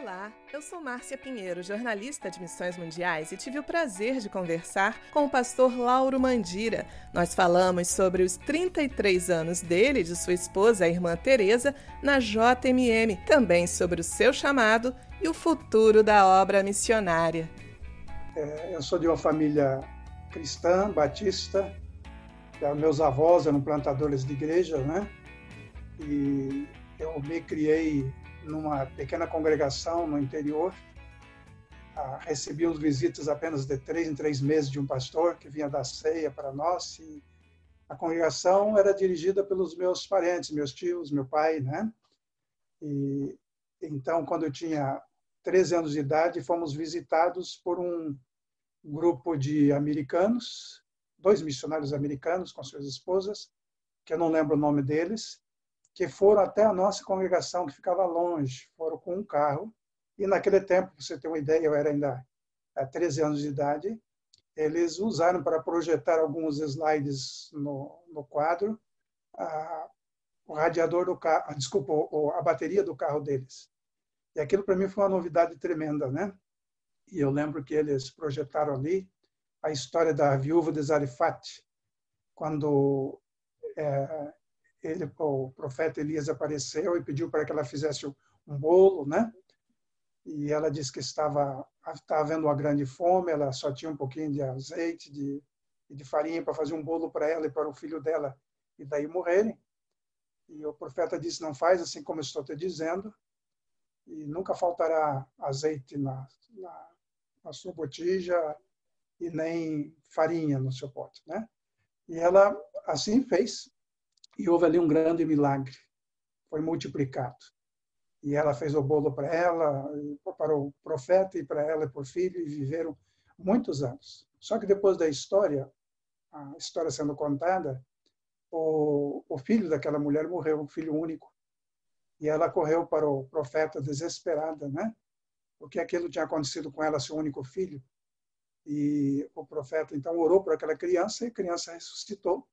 Olá, eu sou Márcia Pinheiro, jornalista de Missões Mundiais, e tive o prazer de conversar com o pastor Lauro Mandira. Nós falamos sobre os 33 anos dele e de sua esposa, a irmã Teresa, na JMM, também sobre o seu chamado e o futuro da obra missionária. É, eu sou de uma família cristã, batista. É, meus avós eram plantadores de igreja, né? E eu me criei numa pequena congregação no interior. Ah, recebi visitas apenas de três em três meses de um pastor que vinha dar ceia para nós. E a congregação era dirigida pelos meus parentes, meus tios, meu pai, né? E então, quando eu tinha 13 anos de idade, fomos visitados por um grupo de americanos, dois missionários americanos com suas esposas, que eu não lembro o nome deles, que foram até a nossa congregação, que ficava longe, foram com um carro. E naquele tempo, para você ter uma ideia, eu era ainda há 13 anos de idade, eles usaram para projetar alguns slides no, no quadro a, o radiador do carro, ah, desculpa, a bateria do carro deles. E aquilo para mim foi uma novidade tremenda, né? E eu lembro que eles projetaram ali a história da viúva de Zarifat, quando é, ele, o profeta Elias apareceu e pediu para que ela fizesse um bolo, né? E ela disse que estava, estava havendo uma grande fome, ela só tinha um pouquinho de azeite de, de farinha para fazer um bolo para ela e para o filho dela, e daí morrerem. E o profeta disse: Não faz assim como estou te dizendo, e nunca faltará azeite na, na, na sua botija e nem farinha no seu pote, né? E ela assim fez. E houve ali um grande milagre. Foi multiplicado. E ela fez o bolo para ela, para o profeta e para ela e por filho, e viveram muitos anos. Só que depois da história, a história sendo contada, o, o filho daquela mulher morreu, um filho único. E ela correu para o profeta desesperada, né? Porque aquilo tinha acontecido com ela, seu único filho. E o profeta então orou por aquela criança e a criança ressuscitou.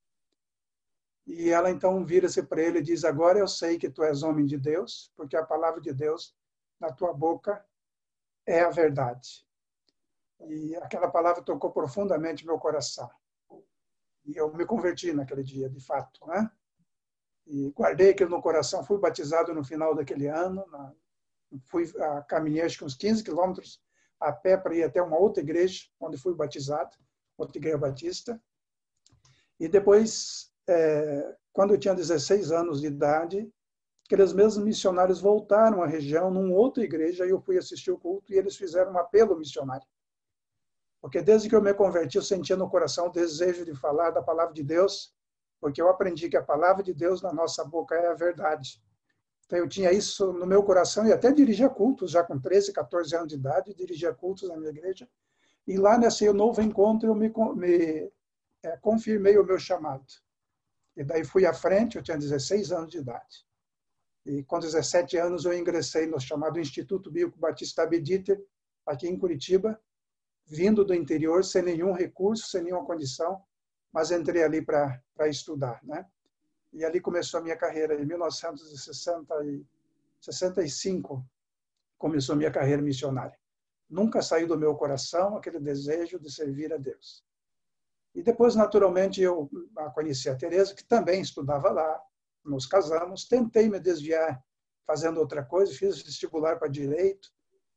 E ela então vira-se para ele e diz: Agora eu sei que tu és homem de Deus, porque a palavra de Deus na tua boca é a verdade. E aquela palavra tocou profundamente meu coração. E eu me converti naquele dia, de fato, né? E guardei aquilo no coração. Fui batizado no final daquele ano. Na, fui a, caminhei acho que uns 15 quilômetros a pé para ir até uma outra igreja onde fui batizado, outra igreja batista. E depois é, quando eu tinha 16 anos de idade, aqueles mesmos missionários voltaram à região, numa outra igreja, e eu fui assistir o culto, e eles fizeram um apelo missionário. Porque desde que eu me converti, eu sentia no coração o desejo de falar da palavra de Deus, porque eu aprendi que a palavra de Deus na nossa boca é a verdade. Então eu tinha isso no meu coração e até dirigia cultos, já com 13, 14 anos de idade, dirigia cultos na minha igreja. E lá nesse novo encontro eu me, me é, confirmei o meu chamado. E daí fui à frente, eu tinha 16 anos de idade. E com 17 anos eu ingressei no chamado Instituto Bíblico Batista Abediter, aqui em Curitiba, vindo do interior, sem nenhum recurso, sem nenhuma condição, mas entrei ali para estudar, né? E ali começou a minha carreira. Em 1965 começou a minha carreira missionária. Nunca saiu do meu coração aquele desejo de servir a Deus. E depois, naturalmente, eu conheci a Teresa, que também estudava lá. Nos casamos, tentei me desviar fazendo outra coisa, fiz vestibular para direito,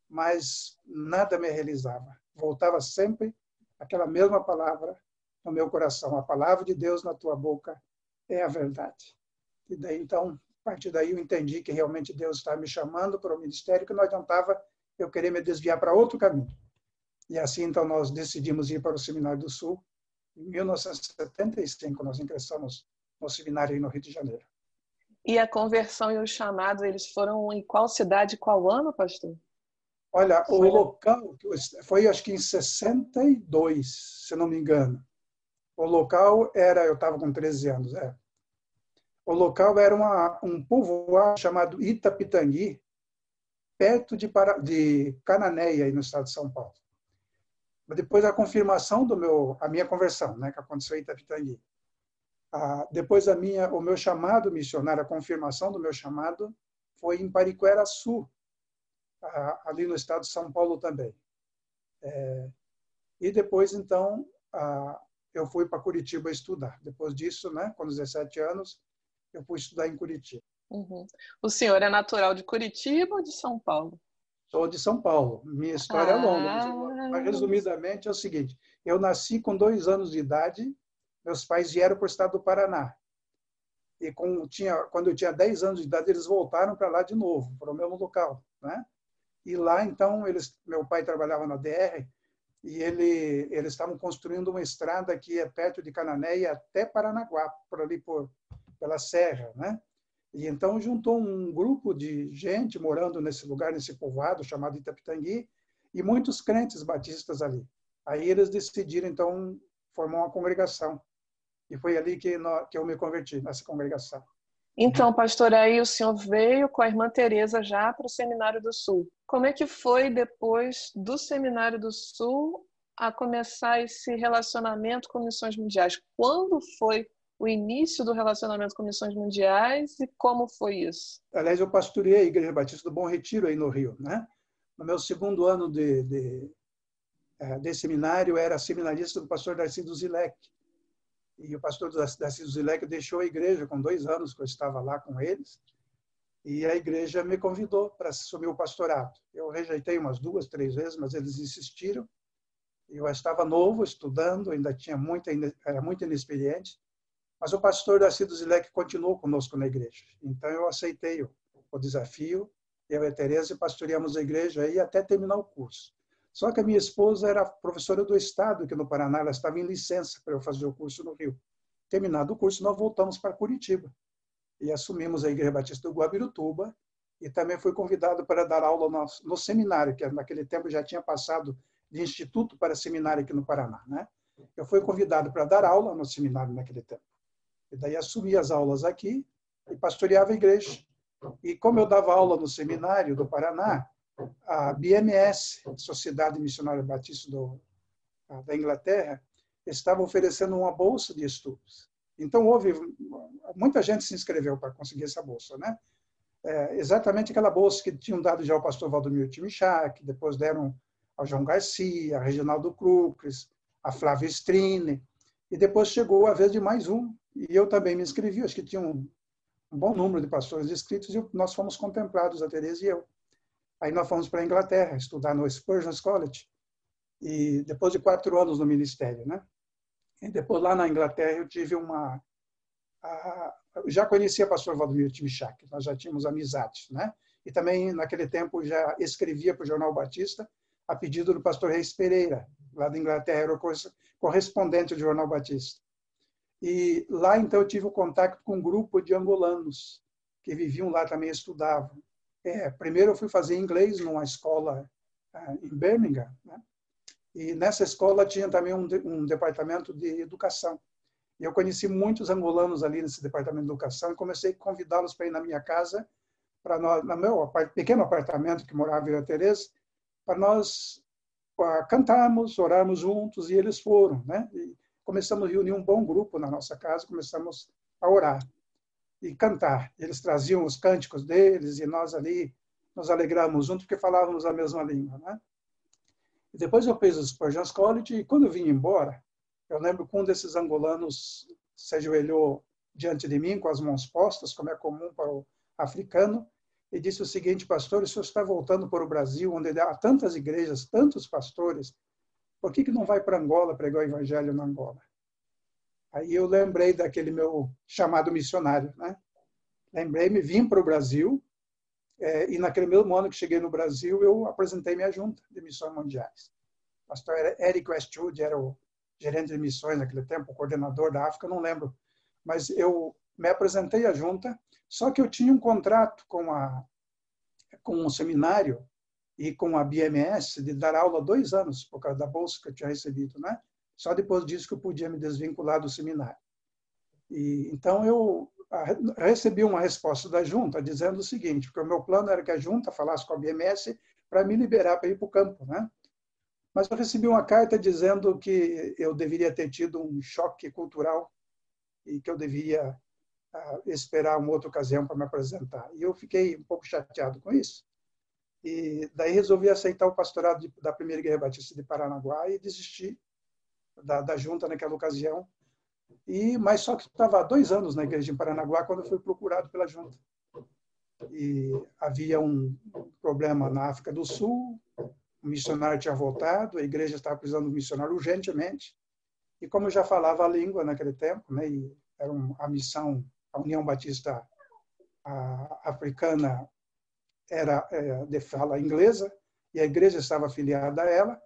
mas nada me realizava. Voltava sempre aquela mesma palavra no meu coração, a palavra de Deus na tua boca é a verdade. E daí então, a partir daí eu entendi que realmente Deus estava me chamando para o ministério, que não adiantava eu querer me desviar para outro caminho. E assim então nós decidimos ir para o Seminário do Sul, em 1975, nós ingressamos no seminário no Rio de Janeiro. E a conversão e o chamado, eles foram em qual cidade, qual ano, pastor? Olha, o local foi acho que em 62, se não me engano. O local era, eu estava com 13 anos, é. O local era uma, um povoado chamado Itapitangui, perto de, de Cananéia, no estado de São Paulo depois a confirmação do meu, a minha conversão, né, que aconteceu em Itapitangui. Ah, depois a minha, o meu chamado missionário, a confirmação do meu chamado foi em Pariquera Sul, ali no estado de São Paulo também. É, e depois, então, eu fui para Curitiba estudar. Depois disso, né, com 17 anos, eu fui estudar em Curitiba. Uhum. O senhor é natural de Curitiba ou de São Paulo? Sou de São Paulo. Minha história ah. é longa, mas resumidamente é o seguinte: eu nasci com dois anos de idade, meus pais vieram para o estado do Paraná. E com, tinha, quando eu tinha 10 anos de idade, eles voltaram para lá de novo, para o mesmo local. Né? E lá, então, eles, meu pai trabalhava na DR e ele, eles estavam construindo uma estrada que é perto de Cananéia até Paranaguá, por ali por, pela serra, né? E então juntou um grupo de gente morando nesse lugar, nesse povoado chamado Itapitangui, e muitos crentes batistas ali. Aí eles decidiram, então, formar uma congregação. E foi ali que, que eu me converti, nessa congregação. Então, pastor, aí o senhor veio com a irmã Teresa já para o Seminário do Sul. Como é que foi depois do Seminário do Sul a começar esse relacionamento com missões mundiais? Quando foi o início do relacionamento com missões mundiais e como foi isso? Aliás, eu pastorei a Igreja Batista do Bom Retiro aí no Rio, né? No meu segundo ano de, de, eh, de seminário, era seminarista do pastor Darcy Duzilek. E o pastor da Zilek deixou a igreja com dois anos que eu estava lá com eles. E a igreja me convidou para assumir o pastorado. Eu rejeitei umas duas, três vezes, mas eles insistiram. Eu estava novo, estudando, ainda tinha muita, era muito inexperiente. Mas o pastor da Zilek continuou conosco na igreja. Então eu aceitei o, o desafio. Eu e a Tereza pastoreamos a igreja aí até terminar o curso. Só que a minha esposa era professora do Estado aqui no Paraná, ela estava em licença para eu fazer o curso no Rio. Terminado o curso, nós voltamos para Curitiba e assumimos a Igreja Batista do Guabirutuba e também fui convidado para dar aula no, no seminário, que naquele tempo já tinha passado de instituto para seminário aqui no Paraná. Né? Eu fui convidado para dar aula no seminário naquele tempo. E daí assumi as aulas aqui e pastoreava a igreja. E como eu dava aula no seminário do Paraná, a BMS, Sociedade Missionária Batista do, da Inglaterra, estava oferecendo uma bolsa de estudos. Então houve muita gente se inscreveu para conseguir essa bolsa, né? É, exatamente aquela bolsa que tinham dado já ao pastor Valdomiro Timichak, depois deram ao João Garcia, a Reginaldo Cruz, a Flávia Strine, e depois chegou a vez de mais um, e eu também me inscrevi, acho que tinha um, bom número de pastores inscritos, e nós fomos contemplados, a Tereza e eu. Aí nós fomos para a Inglaterra estudar no Spurgeon's College e depois de quatro anos no ministério, né? E depois lá na Inglaterra eu tive uma a, já conhecia o pastor Valdomiro Timichak, nós já tínhamos amizades, né? E também naquele tempo já escrevia para o Jornal Batista a pedido do pastor Reis Pereira, lá da Inglaterra, era o correspondente do Jornal Batista. E lá então eu tive o contato com um grupo de angolanos que viviam lá também estudavam. É, primeiro eu fui fazer inglês numa escola uh, em Birmingham, né? e nessa escola tinha também um, um departamento de educação. E eu conheci muitos angolanos ali nesse departamento de educação e comecei a convidá-los para ir na minha casa, para nós, no meu pequeno apartamento que morava eu e a Tereza, para nós uh, cantarmos, orarmos juntos, e eles foram, né? E começamos a reunir um bom grupo na nossa casa, começamos a orar e cantar. Eles traziam os cânticos deles e nós ali nos alegramos junto porque falávamos a mesma língua, né? E depois eu fiz o Spurgeon's College e quando eu vim embora, eu lembro que um desses angolanos se ajoelhou diante de mim com as mãos postas, como é comum para o africano, e disse o seguinte, pastor, o senhor está voltando para o Brasil, onde há tantas igrejas, tantos pastores, por que, que não vai para Angola pregar o evangelho na Angola? Aí eu lembrei daquele meu chamado missionário, né? Lembrei-me, vim para o Brasil, é, e naquele mesmo ano que cheguei no Brasil, eu apresentei minha junta de missões mundiais. O pastor Eric Westwood era o gerente de missões naquele tempo, o coordenador da África, não lembro. Mas eu me apresentei à junta, só que eu tinha um contrato com, a, com um seminário e com a BMS de dar aula dois anos, por causa da bolsa que eu tinha recebido, né? Só depois disso que eu podia me desvincular do seminário. E então eu recebi uma resposta da junta dizendo o seguinte, porque o meu plano era que a junta falasse com a BMS para me liberar para ir para o campo, né? Mas eu recebi uma carta dizendo que eu deveria ter tido um choque cultural e que eu uh, esperar uma outra ocasião para me apresentar. E eu fiquei um pouco chateado com isso. E daí resolvi aceitar o pastorado de, da primeira igreja batista de Paranaguá e desisti da, da junta naquela ocasião. E mas só que estava há dois anos na igreja em Paranaguá quando fui procurado pela junta. E havia um problema na África do Sul, o missionário tinha voltado, a igreja estava precisando de um missionário urgentemente. E como eu já falava a língua naquele tempo, né, e era a missão, a União Batista a, africana era é, de fala inglesa e a igreja estava afiliada a ela.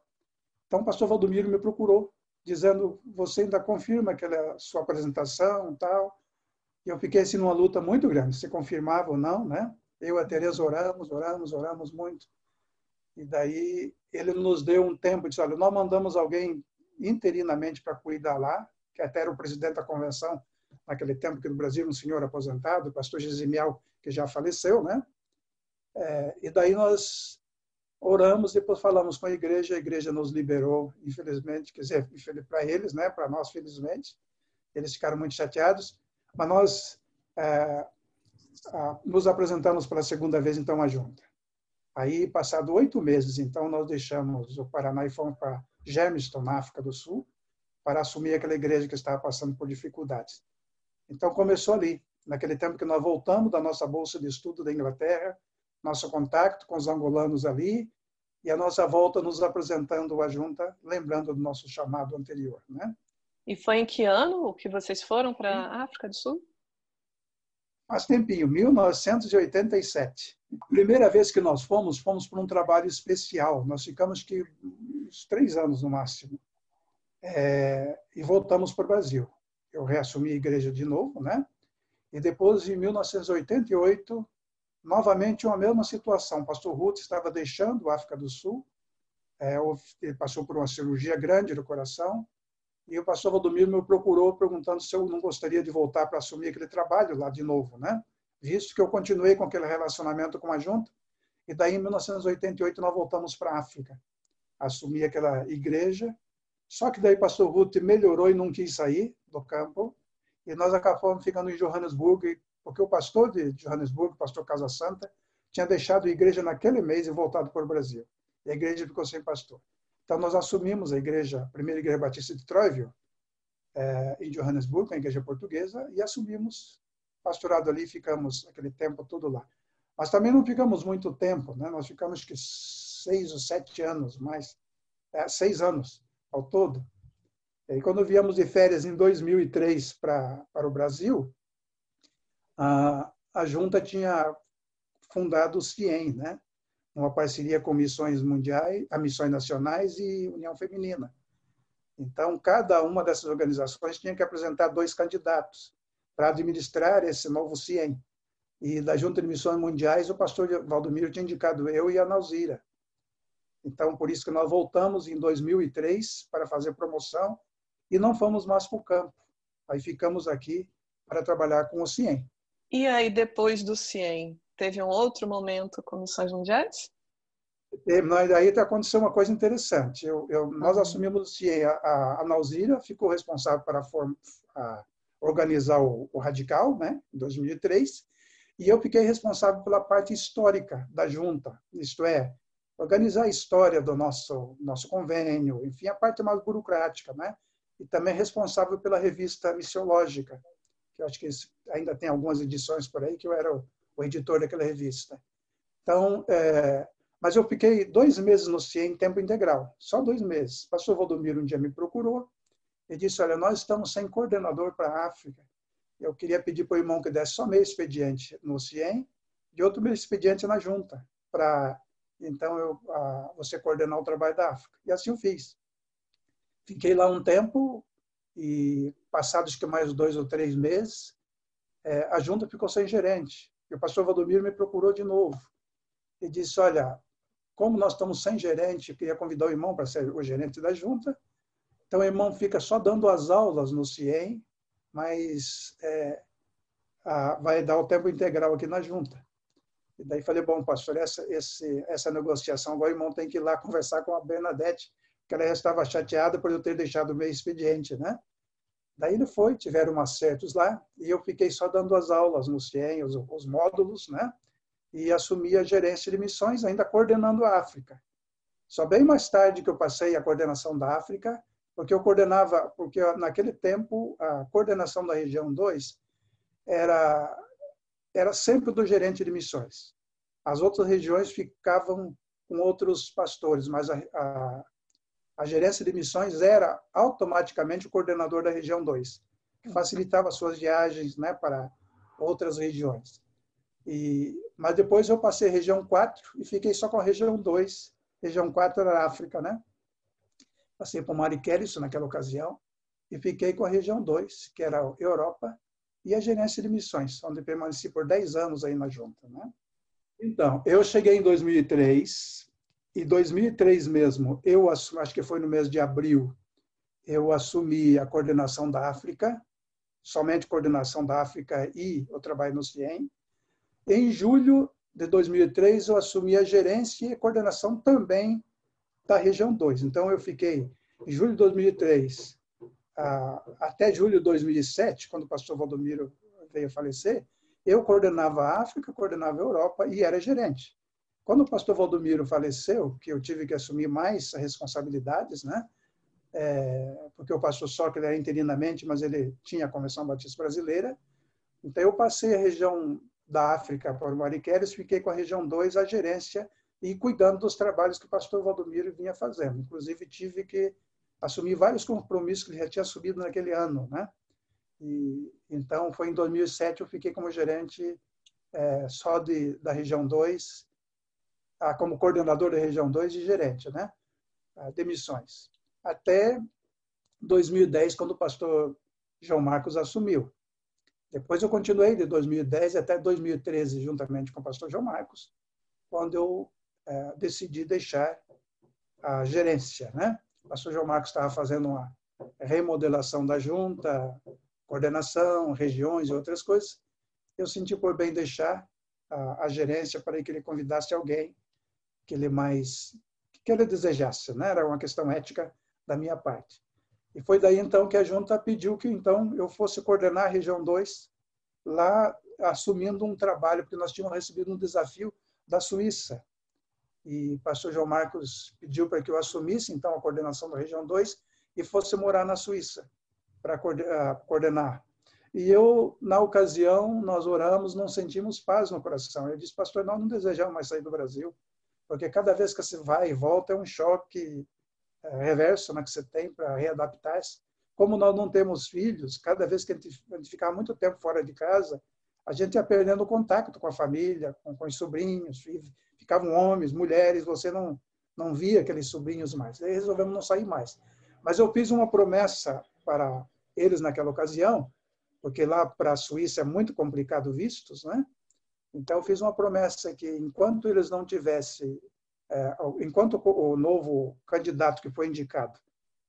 Então o pastor Valdomiro me procurou, dizendo: Você ainda confirma aquela sua apresentação tal? E eu fiquei assim numa luta muito grande, se confirmava ou não, né? Eu e a Tereza oramos, oramos, oramos muito. E daí ele nos deu um tempo, disse: Olha, nós mandamos alguém interinamente para cuidar lá, que até era o presidente da convenção naquele tempo aqui no Brasil, um senhor aposentado, o pastor Gesimiel, que já faleceu, né? É, e daí nós oramos, depois falamos com a igreja, a igreja nos liberou, infelizmente, quer dizer, para eles, né? Para nós, felizmente, eles ficaram muito chateados, mas nós é, nos apresentamos pela segunda vez, então, à junta. Aí, passado oito meses, então, nós deixamos o Paraná e fomos para Germiston, na África do Sul, para assumir aquela igreja que estava passando por dificuldades. Então, começou ali, naquele tempo que nós voltamos da nossa bolsa de estudo da Inglaterra, nosso contato com os angolanos ali, e a nossa volta nos apresentando a junta, lembrando do nosso chamado anterior. Né? E foi em que ano que vocês foram para a África do Sul? Faz tempinho, 1987. A primeira vez que nós fomos, fomos para um trabalho especial. Nós ficamos que uns três anos no máximo. É, e voltamos para o Brasil. Eu reassumi a igreja de novo, né? E depois, em 1988, novamente uma mesma situação. O pastor Ruth estava deixando a África do Sul, é, ele passou por uma cirurgia grande no coração, e o pastor Valdomiro me procurou perguntando se eu não gostaria de voltar para assumir aquele trabalho lá de novo, né? Visto que eu continuei com aquele relacionamento com a junta, e daí em 1988 nós voltamos para a África, assumir aquela igreja. Só que daí pastor Ruth melhorou e não quis sair do campo, e nós acabamos ficando em Johannesburg, porque o pastor de Johannesburg, o pastor Casa Santa, tinha deixado a igreja naquele mês e voltado para o Brasil. E a igreja ficou sem pastor. Então, nós assumimos a igreja, a primeira igreja batista de Troiville, é, em Johannesburg, a igreja portuguesa, e assumimos pastorado ali, ficamos aquele tempo todo lá. Mas também não ficamos muito tempo, né? Nós ficamos que seis ou sete anos, mais é, seis anos ao todo. E quando viemos de férias em 2003 para para o Brasil, a, a junta tinha fundado o CIEM, né? uma parceria com missões mundiais, a missões nacionais e União Feminina. Então, cada uma dessas organizações tinha que apresentar dois candidatos para administrar esse novo CIEM. E da Junta de Missões Mundiais, o pastor Valdomiro tinha indicado eu e a Nauzira. Então, por isso que nós voltamos em 2003 para fazer promoção e não fomos mais para o campo. Aí ficamos aqui para trabalhar com o CIEM. E aí, depois do CIEM, teve um outro momento com Missões Mundiais? Aí aconteceu uma coisa interessante. Eu, eu, nós uhum. assumimos o CIEM, a, a Nauzira ficou responsável para form, a, organizar o, o, Radical, né, em 2003, e eu fiquei responsável pela parte histórica da junta, isto é, organizar a história do nosso nosso convênio, enfim, a parte mais burocrática, né? E também responsável pela revista missiológica, que eu acho que ainda tem algumas edições por aí que eu era o, editor daquela revista. Então, é, mas eu fiquei dois meses no CIE em tempo integral, só dois meses. Pastor Valdomiro um dia me procurou e disse: Olha, nós estamos sem coordenador para a África. Eu queria pedir para o irmão que desse só meio expediente no CIEM e outro meio expediente na junta, para então eu, a, você coordenar o trabalho da África. E assim eu fiz. Fiquei lá um tempo e, passados que mais dois ou três meses, é, a junta ficou sem gerente. E o pastor Valdomiro me procurou de novo e disse: Olha, como nós estamos sem gerente, queria convidar o irmão para ser o gerente da junta. Então, o irmão fica só dando as aulas no CIEM, mas é, a, vai dar o tempo integral aqui na junta. E daí falei, bom, pastor, essa, esse, essa negociação, agora o irmão tem que ir lá conversar com a Bernadette, que ela já estava chateada por eu ter deixado o meu expediente, né? Daí ele foi, tiveram acertos lá, e eu fiquei só dando as aulas no CIEM, os, os módulos, né? e assumi a gerência de missões, ainda coordenando a África. Só bem mais tarde que eu passei a coordenação da África, porque eu coordenava, porque naquele tempo a coordenação da região 2 era era sempre do gerente de missões. As outras regiões ficavam com outros pastores, mas a, a, a gerência de missões era automaticamente o coordenador da região 2, que facilitava suas viagens né, para outras regiões. E, mas depois eu passei região 4 e fiquei só com a região 2. Região 4 era África, né? Passei por Mariquelli, isso naquela ocasião, e fiquei com a região 2, que era a Europa, e a gerência de missões, onde permaneci por 10 anos aí na junta, né? Então, eu cheguei em 2003, e 2003 mesmo, eu acho que foi no mês de abril, eu assumi a coordenação da África, somente coordenação da África e o trabalho no CIEM. Em julho de 2003, eu assumi a gerência e coordenação também da região 2. Então, eu fiquei em julho de 2003 até julho de 2007, quando o pastor Valdomiro veio a falecer, eu coordenava a África, coordenava a Europa e era gerente. Quando o pastor Valdomiro faleceu, que eu tive que assumir mais responsabilidades, né? É, porque o pastor Sócrates era interinamente, mas ele tinha a Convenção Batista Brasileira. Então, eu passei a região da África para o Mariqueres, fiquei com a região 2, a gerência, e cuidando dos trabalhos que o pastor Valdomiro vinha fazendo. Inclusive, tive que assumir vários compromissos que ele já tinha assumido naquele ano, né? E, então, foi em 2007 eu fiquei como gerente é, só de, da região 2, ah, como coordenador da região 2 e gerente, né? Demissões. Até 2010, quando o pastor João Marcos assumiu. Depois eu continuei de 2010 até 2013, juntamente com o pastor João Marcos, quando eu é, decidi deixar a gerência, né? O pastor João Marcos estava fazendo uma remodelação da junta, coordenação, regiões e outras coisas. Eu senti por bem deixar a, a gerência para que ele convidasse alguém que ele mais que ele desejasse, né? Era uma questão ética da minha parte. E foi daí então que a junta pediu que então eu fosse coordenar a região 2 lá assumindo um trabalho porque nós tínhamos recebido um desafio da Suíça. E o pastor João Marcos pediu para que eu assumisse então a coordenação da região 2 e fosse morar na Suíça para ah, coordenar. E eu, na ocasião, nós oramos, não sentimos paz no coração. Eu disse, pastor, nós não desejamos mais sair do Brasil, porque cada vez que você vai e volta é um choque é, reverso né, que você tem para readaptar-se. Como nós não temos filhos, cada vez que a gente, ficava muito tempo fora de casa, a gente ia perdendo contato com a família, com, com os sobrinhos, ficavam homens, mulheres, você não, não via aqueles sobrinhos mais. Daí resolvemos não sair mais. Mas eu fiz uma promessa para eles naquela ocasião, porque lá para a Suíça é muito complicado vistos, né? Então eu fiz uma promessa que enquanto eles não tivessem, é, enquanto o novo candidato que foi indicado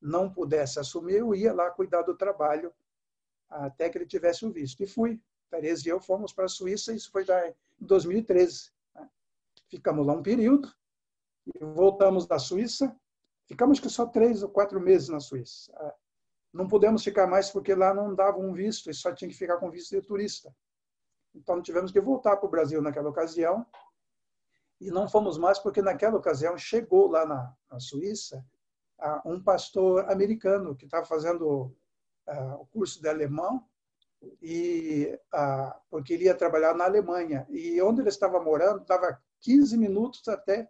não pudesse assumir, eu ia lá cuidar do trabalho até que ele tivesse o visto. E fui. Tereza e eu fomos para a Suíça, isso foi já em 2013. Né? Ficamos lá um período e voltamos da Suíça. Ficamos que só três ou quatro meses na Suíça não pudemos ficar mais porque lá não dava um visto e só tinha que ficar com visto de turista. Então tivemos que voltar para o Brasil naquela ocasião e não fomos mais porque naquela ocasião chegou lá na, na Suíça um pastor americano que estava fazendo o curso de alemão e porque ele ia trabalhar na Alemanha e onde ele estava morando estava 15 minutos até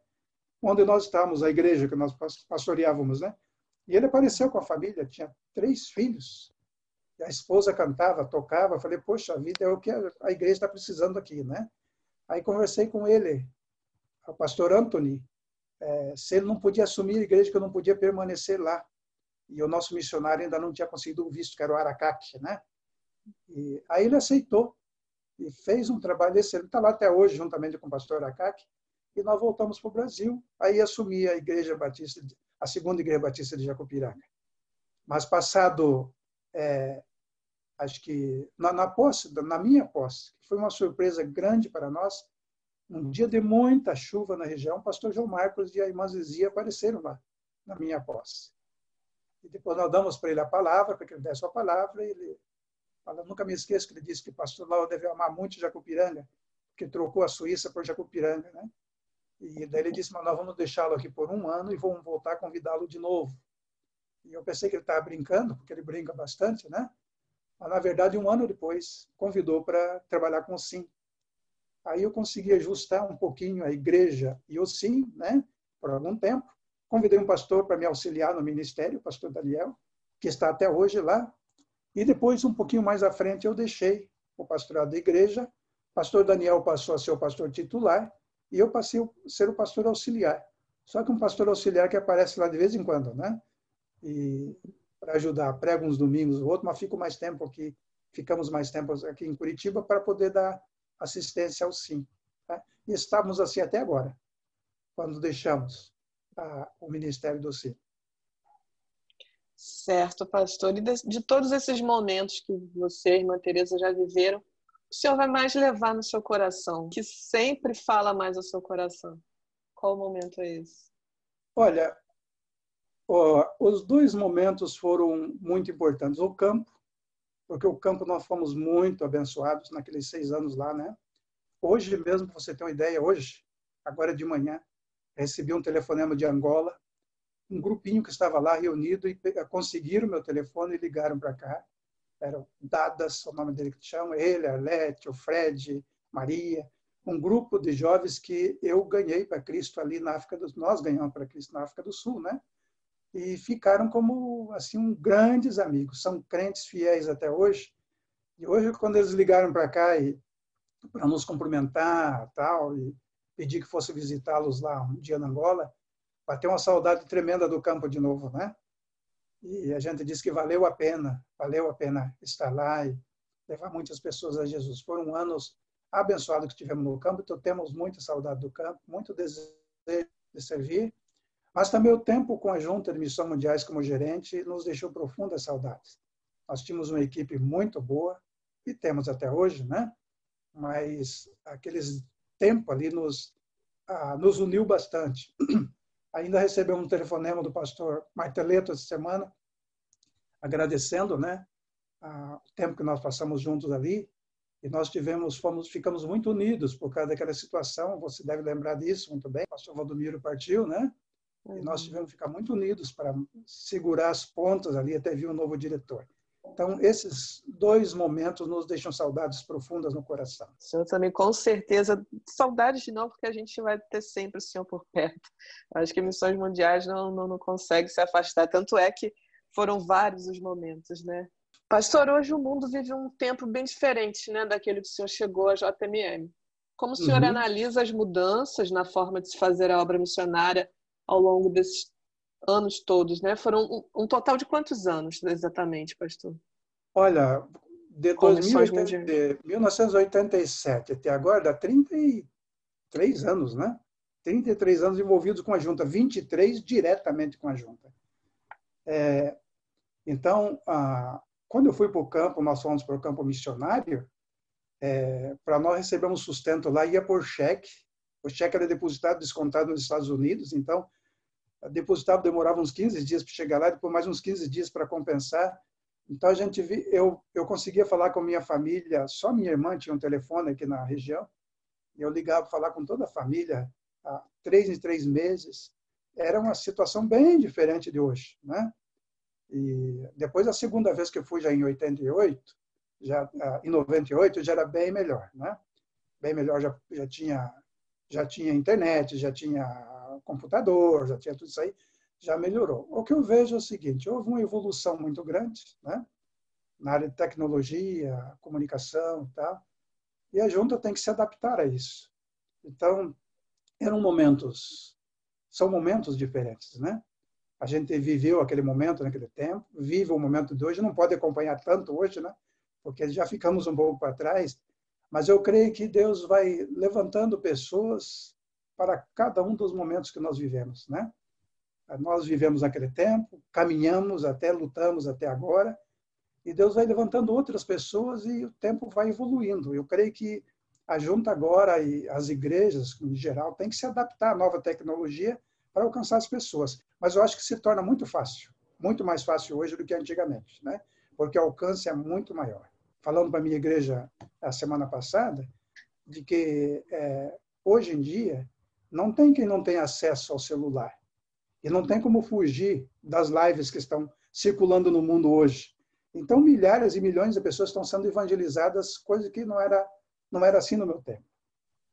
onde nós estávamos a igreja que nós pastoreávamos, né? E ele apareceu com a família, tinha três filhos. A esposa cantava, tocava. Falei, poxa, vida é o que a igreja está precisando aqui, né? Aí conversei com ele, o pastor Anthony, é, se ele não podia assumir a igreja, que eu não podia permanecer lá. E o nosso missionário ainda não tinha conseguido um visto, que era o Aracaque, né? E aí ele aceitou e fez um trabalho excelente. Está lá até hoje, juntamente com o pastor Aracaque. E nós voltamos para o Brasil. Aí assumi a Igreja Batista a segunda Igreja Batista de Jacupiranga. Mas passado, é, acho que na, na, posse, na minha posse, foi uma surpresa grande para nós, um dia de muita chuva na região, o pastor João Marcos e a irmã Zizia apareceram lá, na minha posse. E depois nós damos para ele a palavra, para que ele desse a palavra, e ele fala, nunca me esqueço que ele disse que o pastor Lau deve amar muito Jacupiranga, que trocou a Suíça por Jacupiranga, né? E daí ele disse, mas nós vamos deixá-lo aqui por um ano e vamos voltar a convidá-lo de novo. E eu pensei que ele estava brincando, porque ele brinca bastante, né? Na verdade, um ano depois, convidou para trabalhar com o SIM. Aí eu consegui ajustar um pouquinho a igreja e o SIM, né? Por algum tempo. Convidei um pastor para me auxiliar no ministério, o pastor Daniel, que está até hoje lá. E depois, um pouquinho mais à frente, eu deixei o pastorado da igreja. O pastor Daniel passou a ser o pastor titular e eu passei a ser o pastor auxiliar. Só que um pastor auxiliar que aparece lá de vez em quando, né? E para ajudar, prego uns domingos, o outro, mas fico mais tempo aqui, ficamos mais tempo aqui em Curitiba para poder dar assistência ao SIM. Né? E estávamos assim até agora, quando deixamos a, o Ministério do SIM. Certo, pastor. E de, de, todos esses momentos que você e a irmã Teresa já viveram, o senhor vai mais levar no seu coração, que sempre fala mais ao seu coração? Qual momento é esse? Olha, os dois momentos foram muito importantes. O campo, porque o campo nós fomos muito abençoados naqueles seis anos lá, né? Hoje mesmo, para você ter uma ideia, hoje, agora de manhã, recebi um telefonema de Angola, um grupinho que estava lá reunido e conseguiram meu telefone e ligaram para cá. Eram Dadas, o nome dele que chama, ele, Arlete, o Fred, Maria, um grupo de jovens que eu ganhei para Cristo ali na África do nós ganhamos para Cristo na África do Sul, né? E ficaram como assim um grandes amigos, são crentes fiéis até hoje. E hoje quando eles ligaram para cá e para nos cumprimentar, tal, e pedir que fosse visitá-los lá um dia na Angola, bateu uma saudade tremenda do campo de novo, né? E a gente diz que valeu a pena, valeu a pena estar lá e levar muitas pessoas a Jesus. Foram anos abençoados que tivemos no campo, então temos muita saudade do campo, muito desejo de servir, mas também o tempo com a Junta de Missões Mundiais como gerente nos deixou profundas saudades. Nós tínhamos uma equipe muito boa, e temos até hoje, né? Mas aqueles tempo ali nos, ah, nos uniu bastante. Ainda recebemos um telefonema do pastor Marteleto essa semana, agradecendo, né, o tempo que nós passamos juntos ali. E nós tivemos, fomos, ficamos muito unidos por causa daquela situação. Você deve lembrar disso muito bem. O pastor Valdomiro partiu, né? E nós uhum. tivemos que ficar muito unidos para segurar as pontas ali até vir um novo diretor. Então, esses dois momentos nos deixam saudades profundas no coração. O senhor também, com certeza, saudades de não, porque a gente vai ter sempre o senhor por perto. Acho que missões mundiais não, não, não consegue se afastar. Tanto é que foram vários os momentos, né? Pastor, hoje o mundo vive um tempo bem diferente né, daquele que o senhor chegou à JMM. Como o senhor uhum. analisa as mudanças na forma de se fazer a obra missionária ao longo desses anos todos, né? Foram um, um total de quantos anos exatamente, pastor? Olha, de, 2080, de 1987 até agora, dá 33 anos, né? 33 anos envolvidos com a junta, 23 diretamente com a junta. É, então, a, quando eu fui para o campo, nós fomos para o campo missionário, é, para nós recebemos sustento lá, ia por cheque, o cheque era depositado, descontado nos Estados Unidos, então depositava, demorava uns 15 dias para chegar lá, depois mais uns 15 dias para compensar. Então a gente vi, eu eu conseguia falar com minha família, só minha irmã tinha um telefone aqui na região, e eu ligava falar com toda a família há três em três meses. Era uma situação bem diferente de hoje, né? E depois a segunda vez que eu fui já em 88, já ah, em 98 já era bem melhor, né? Bem melhor já já tinha já tinha internet, já tinha computador, já tinha tudo isso aí, já melhorou. O que eu vejo é o seguinte: houve uma evolução muito grande, né? Na área de tecnologia, comunicação, tá? E a junta tem que se adaptar a isso. Então, eram momentos, são momentos diferentes, né? A gente viveu aquele momento naquele tempo, vive o momento de hoje, não pode acompanhar tanto hoje, né? Porque já ficamos um pouco para trás. Mas eu creio que Deus vai levantando pessoas para cada um dos momentos que nós vivemos, né? Nós vivemos naquele tempo, caminhamos até, lutamos até agora, e Deus vai levantando outras pessoas e o tempo vai evoluindo. Eu creio que a junta agora e as igrejas em geral têm que se adaptar à nova tecnologia para alcançar as pessoas. Mas eu acho que se torna muito fácil, muito mais fácil hoje do que antigamente, né? Porque o alcance é muito maior. Falando para a minha igreja a semana passada, de que é, hoje em dia não tem quem não tenha acesso ao celular. E não tem como fugir das lives que estão circulando no mundo hoje. Então, milhares e milhões de pessoas estão sendo evangelizadas, coisa que não era, não era assim no meu tempo.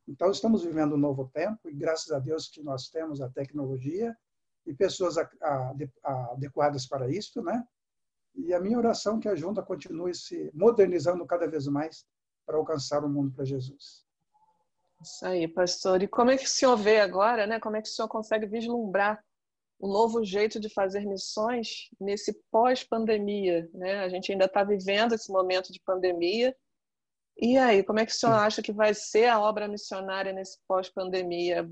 Então, estamos vivendo um novo tempo e, graças a Deus, que nós temos a tecnologia e pessoas adequadas para isso, né? E a minha oração é que a junta continue se modernizando cada vez mais para alcançar o mundo para Jesus. Isso aí, pastor. E como é que o senhor vê agora, né? Como é que o senhor consegue vislumbrar um novo jeito de fazer missões nesse pós-pandemia, né? A gente ainda está vivendo esse momento de pandemia. E aí, como é que o senhor acha que vai ser a obra missionária nesse pós-pandemia?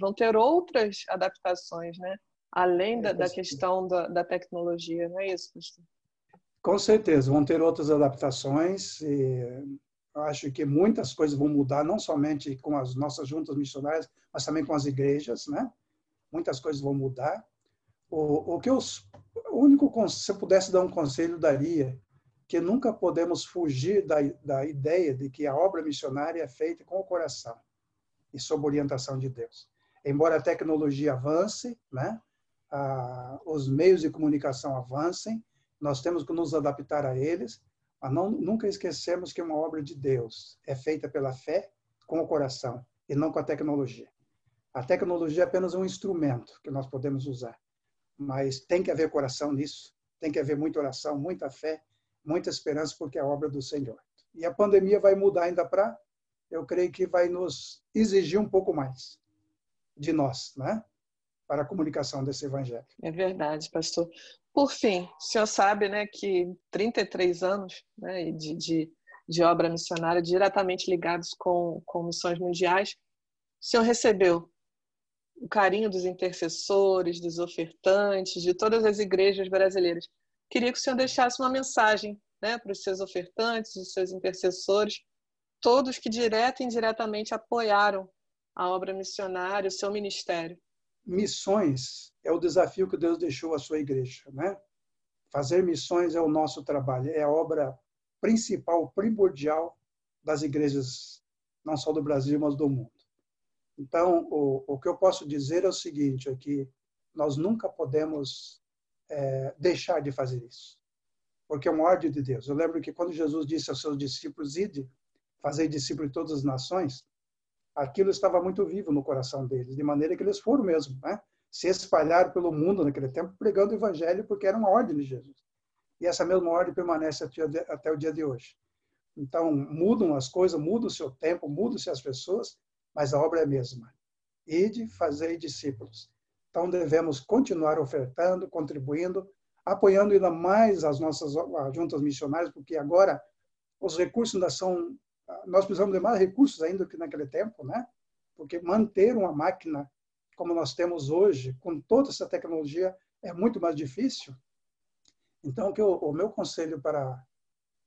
Vão ter outras adaptações, né? Além da, da questão da, da, tecnologia, não é isso, pastor? Com certeza, vão ter outras adaptações. Acho que muitas coisas vão mudar, não somente com as nossas juntas missionárias, mas também com as igrejas, né? muitas coisas vão mudar. O, o que eu, o único, se eu pudesse dar um conselho, daria que nunca podemos fugir da, da ideia de que a obra missionária é feita com o coração e sob orientação de Deus. Embora a tecnologia avance, né, ah, os meios de comunicação avancem, nós temos que nos adaptar a eles, mas não, nunca esquecemos que uma obra de Deus é feita pela fé com o coração e não com a tecnologia. A tecnologia é apenas um instrumento que nós podemos usar, mas tem que haver coração nisso, tem que haver muita oração, muita fé, muita esperança, porque é a obra do Senhor. E a pandemia vai mudar ainda para, eu creio que vai nos exigir um pouco mais de nós, né? Para a comunicação desse evangelho. É verdade, pastor. Por fim, o senhor sabe, né, que 33 anos né, de, de, de obra missionária diretamente ligados com, com missões mundiais, o senhor recebeu o carinho dos intercessores, dos ofertantes, de todas as igrejas brasileiras. Queria que o senhor deixasse uma mensagem né, para os seus ofertantes, os seus intercessores, todos que direta e indiretamente apoiaram a obra missionária, o seu ministério. Missões é o desafio que Deus deixou à sua igreja, né? Fazer missões é o nosso trabalho, é a obra principal, primordial das igrejas, não só do Brasil, mas do mundo. Então, o, o que eu posso dizer é o seguinte, é que nós nunca podemos é, deixar de fazer isso, porque é uma ordem de Deus. Eu lembro que quando Jesus disse aos seus discípulos, ide, fazer discípulos de todas as nações, aquilo estava muito vivo no coração deles, de maneira que eles foram mesmo, né? se espalharam pelo mundo naquele tempo, pregando o evangelho, porque era uma ordem de Jesus. E essa mesma ordem permanece até o dia de hoje. Então, mudam as coisas, muda o seu tempo, mudam-se as pessoas, mas a obra é a mesma. Ide, fazei discípulos. Então, devemos continuar ofertando, contribuindo, apoiando ainda mais as nossas juntas missionárias, porque agora os recursos ainda são. Nós precisamos de mais recursos ainda que naquele tempo, né? Porque manter uma máquina como nós temos hoje, com toda essa tecnologia, é muito mais difícil. Então, o, o meu conselho para,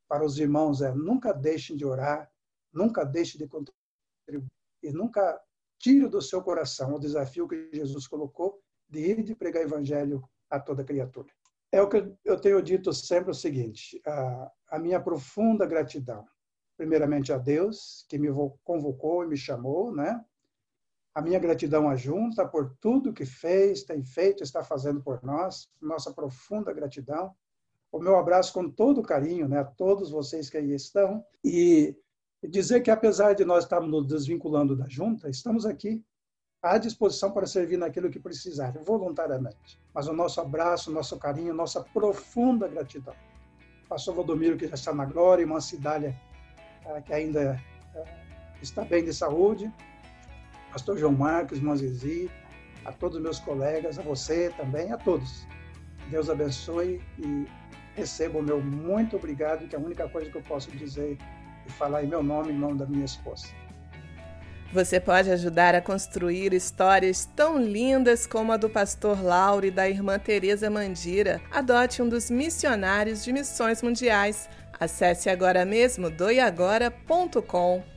para os irmãos é: nunca deixem de orar, nunca deixem de contribuir e nunca tire do seu coração o desafio que Jesus colocou de ir de pregar evangelho a toda criatura. É o que eu tenho dito sempre o seguinte: a, a minha profunda gratidão, primeiramente a Deus que me convocou e me chamou, né? A minha gratidão à junta por tudo que fez, tem feito, está fazendo por nós, nossa profunda gratidão. O meu abraço com todo carinho, né, a todos vocês que aí estão e dizer que, apesar de nós estarmos nos desvinculando da junta, estamos aqui à disposição para servir naquilo que precisar, voluntariamente. Mas o nosso abraço, o nosso carinho, nossa profunda gratidão. Pastor Valdomiro, que já está na glória, irmã Cidália, eh, que ainda eh, está bem de saúde, Pastor João Marcos, irmã Zizi, a todos os meus colegas, a você também, a todos. Deus abençoe e receba o meu muito obrigado, que é a única coisa que eu posso dizer e falar em meu nome, em nome da minha esposa. Você pode ajudar a construir histórias tão lindas como a do pastor Lauro e da irmã Teresa Mandira. Adote um dos missionários de missões mundiais. Acesse agora mesmo doiagora.com.